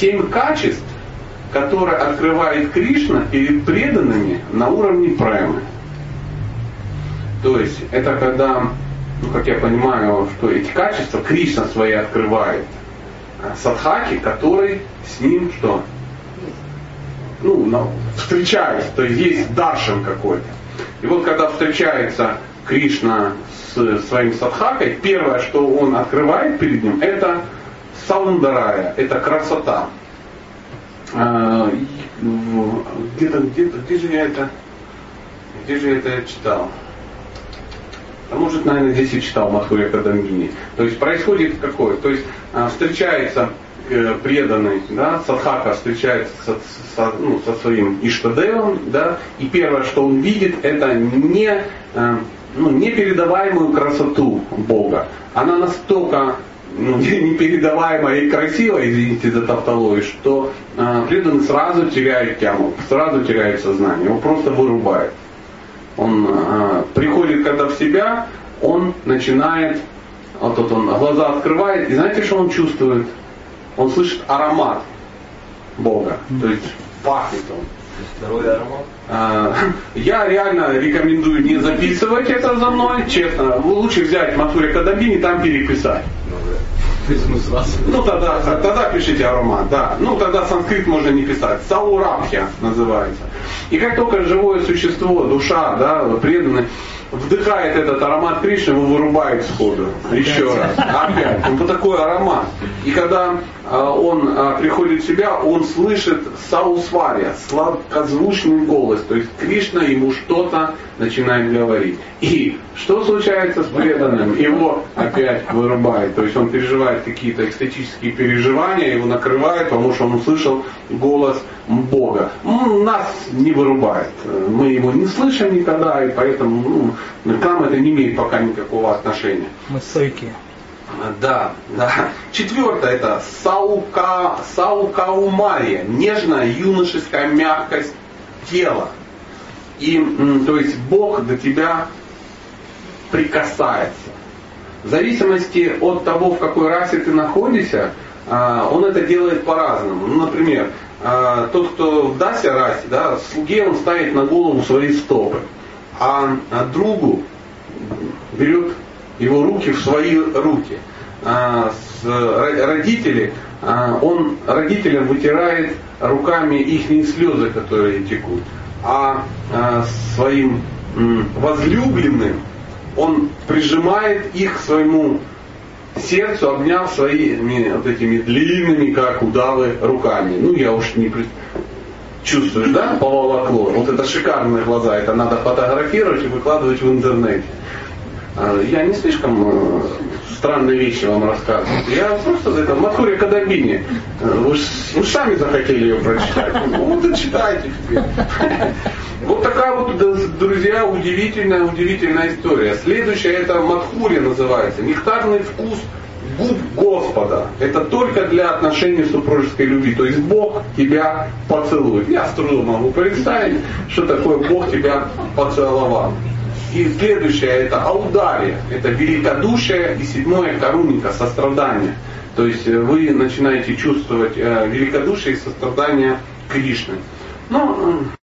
семь качеств, которые открывает Кришна перед преданными на уровне премы. То есть это когда, ну как я понимаю, что эти качества Кришна свои открывает садхаки, который с ним что? Ну, ну, встречается, то есть есть даршин какой-то. И вот когда встречается Кришна с своим садхакой, первое, что он открывает перед ним, это саундарая, это красота. А, где-то, где-то, где же я это, где же я это читал? А может, наверное, здесь и читал Мадхурия Кадамгини. То есть происходит какое? То есть а, встречается э, преданный, да, садхака встречается со, со, ну, со своим Иштадевом, да, и первое, что он видит, это не, э, ну, непередаваемую красоту Бога. Она настолько ну, непередаваемая и красивая, извините за тавтологию, что э, преданный сразу теряет тему, сразу теряет сознание, его просто вырубает он э, приходит когда в себя, он начинает, вот тут он глаза открывает, и знаете, что он чувствует? Он слышит аромат Бога, то есть пахнет он. Аромат? А, я реально рекомендую не записывать это за мной, честно. Лучше взять Матуре Кадабин и там переписать. Ну тогда, тогда пишите аромат, да. Ну тогда санскрит можно не писать. Саурабхья называется. И как только живое существо, душа, да, преданный, вдыхает этот аромат Кришны, его вырубает сходу. Еще раз. Опять. Вот такой аромат. И когда а, он а, приходит в себя, он слышит саусвария, сладкозвучный голос. То есть Кришна ему что-то начинает говорить. И что случается с преданным? Его опять вырубает. То есть он переживает какие-то экстатические переживания, его накрывает, потому что он услышал голос Бога. Нас не вырубает. Мы его не слышим никогда, и поэтому ну, к нам это не имеет пока никакого отношения. Мы стойкие. Да, да. Четвертое это саука, саукаумария, нежная юношеская мягкость тела. И, то есть Бог до тебя прикасается. В зависимости от того, в какой расе ты находишься, а, он это делает по-разному. Ну, например, а, тот, кто в Дасе расе, да, слуге он ставит на голову свои стопы, а, а другу берет его руки в свои руки. Родители, он родителям вытирает руками их слезы, которые текут, а своим возлюбленным он прижимает их к своему сердцу, обняв своими вот этими длинными, как удавы, руками. Ну, я уж не чувствуешь, да, поволокло. Вот это шикарные глаза, это надо фотографировать и выкладывать в интернете. А, я не слишком э, странные вещи вам рассказываю. Я просто это Матхурия Кадабини. Э, вы, вы сами захотели ее прочитать. Ну, вот и читайте. Вот такая вот, друзья, удивительная, удивительная история. Следующая это Мадхури называется. Нектарный вкус губ Господа. Это только для отношений супружеской любви. То есть Бог тебя поцелует. Я с трудом могу представить, что такое Бог тебя поцеловал. И следующее это аудария, это великодушие и седьмое коруника, сострадание. То есть вы начинаете чувствовать э, великодушие и сострадание Кришны. Ну,